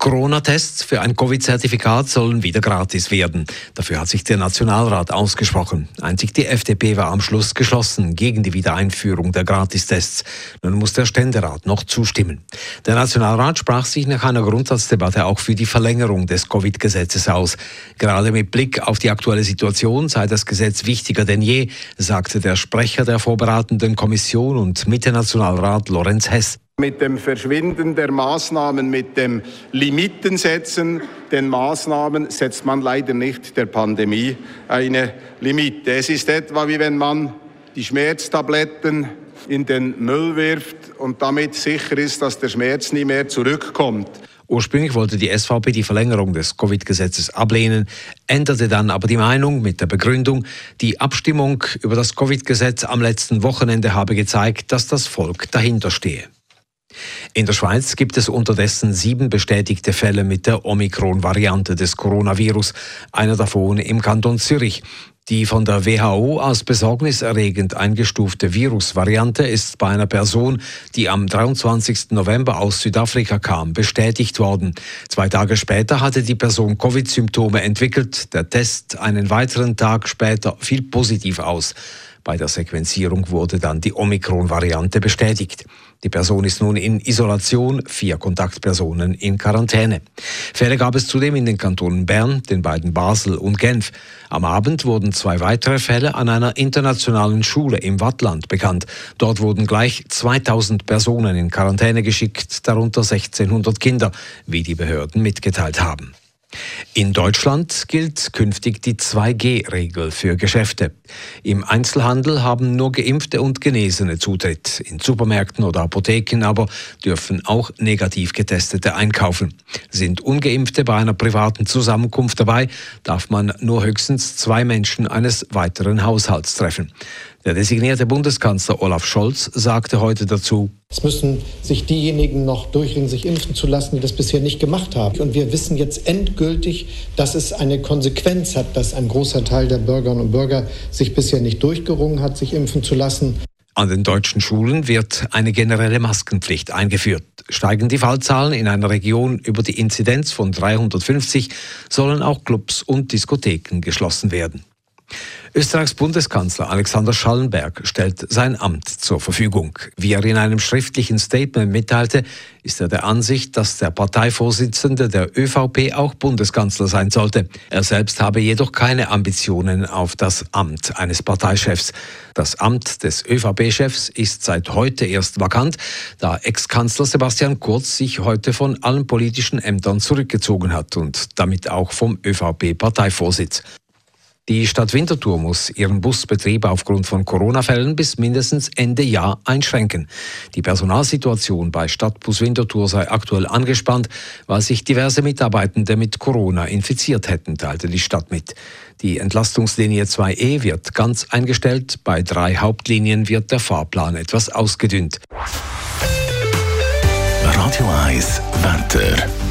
Corona-Tests für ein Covid-Zertifikat sollen wieder gratis werden. Dafür hat sich der Nationalrat ausgesprochen. Einzig die FDP war am Schluss geschlossen gegen die Wiedereinführung der Gratistests. Nun muss der Ständerat noch zustimmen. Der Nationalrat sprach sich nach einer Grundsatzdebatte auch für die Verlängerung des Covid-Gesetzes aus. Gerade mit Blick auf die aktuelle Situation sei das Gesetz wichtiger denn je, sagte der Sprecher der vorbereitenden Kommission und Mitte-Nationalrat Lorenz Hess. Mit dem Verschwinden der Maßnahmen, mit dem Limitensetzen den Maßnahmen setzt man leider nicht der Pandemie eine Limite. Es ist etwa wie wenn man die Schmerztabletten in den Müll wirft und damit sicher ist, dass der Schmerz nie mehr zurückkommt. Ursprünglich wollte die SVP die Verlängerung des Covid-Gesetzes ablehnen, änderte dann aber die Meinung mit der Begründung, die Abstimmung über das Covid-Gesetz am letzten Wochenende habe gezeigt, dass das Volk dahinter stehe. In der Schweiz gibt es unterdessen sieben bestätigte Fälle mit der Omikron-Variante des Coronavirus, einer davon im Kanton Zürich. Die von der WHO als besorgniserregend eingestufte Virusvariante ist bei einer Person, die am 23. November aus Südafrika kam, bestätigt worden. Zwei Tage später hatte die Person Covid-Symptome entwickelt. Der Test einen weiteren Tag später fiel positiv aus. Bei der Sequenzierung wurde dann die Omikron-Variante bestätigt. Die Person ist nun in Isolation, vier Kontaktpersonen in Quarantäne. Fälle gab es zudem in den Kantonen Bern, den beiden Basel und Genf. Am Abend wurden zwei weitere Fälle an einer internationalen Schule im Wattland bekannt. Dort wurden gleich 2000 Personen in Quarantäne geschickt, darunter 1600 Kinder, wie die Behörden mitgeteilt haben. In Deutschland gilt künftig die 2G-Regel für Geschäfte. Im Einzelhandel haben nur Geimpfte und Genesene Zutritt. In Supermärkten oder Apotheken aber dürfen auch negativ Getestete einkaufen. Sind Ungeimpfte bei einer privaten Zusammenkunft dabei, darf man nur höchstens zwei Menschen eines weiteren Haushalts treffen. Der designierte Bundeskanzler Olaf Scholz sagte heute dazu, es müssen sich diejenigen noch durchringen, sich impfen zu lassen, die das bisher nicht gemacht haben. Und wir wissen jetzt endgültig, dass es eine Konsequenz hat, dass ein großer Teil der Bürgerinnen und Bürger sich bisher nicht durchgerungen hat, sich impfen zu lassen. An den deutschen Schulen wird eine generelle Maskenpflicht eingeführt. Steigen die Fallzahlen in einer Region über die Inzidenz von 350, sollen auch Clubs und Diskotheken geschlossen werden. Österreichs Bundeskanzler Alexander Schallenberg stellt sein Amt zur Verfügung. Wie er in einem schriftlichen Statement mitteilte, ist er der Ansicht, dass der Parteivorsitzende der ÖVP auch Bundeskanzler sein sollte. Er selbst habe jedoch keine Ambitionen auf das Amt eines Parteichefs. Das Amt des ÖVP-Chefs ist seit heute erst vakant, da Ex-Kanzler Sebastian Kurz sich heute von allen politischen Ämtern zurückgezogen hat und damit auch vom ÖVP-Parteivorsitz. Die Stadt Winterthur muss ihren Busbetrieb aufgrund von Corona-Fällen bis mindestens Ende Jahr einschränken. Die Personalsituation bei Stadtbus Winterthur sei aktuell angespannt, weil sich diverse Mitarbeitende mit Corona infiziert hätten, teilte die Stadt mit. Die Entlastungslinie 2e wird ganz eingestellt, bei drei Hauptlinien wird der Fahrplan etwas ausgedünnt. Radio 1 Wetter.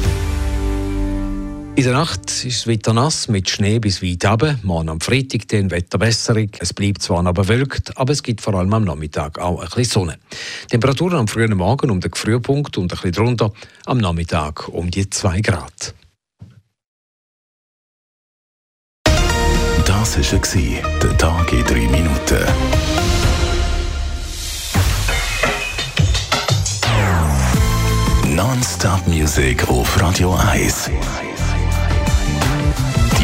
In der Nacht ist es weiter nass mit Schnee bis weit runter. Morgen am Freitag dann Wetterbesserung. Es bleibt zwar noch bewölkt, aber es gibt vor allem am Nachmittag auch ein bisschen Sonne. Temperaturen am frühen Morgen um den Frühpunkt und ein bisschen drunter, am Nachmittag um die 2 Grad. Das war der Tag in 3 Minuten. Non-Stop-Musik auf Radio 1.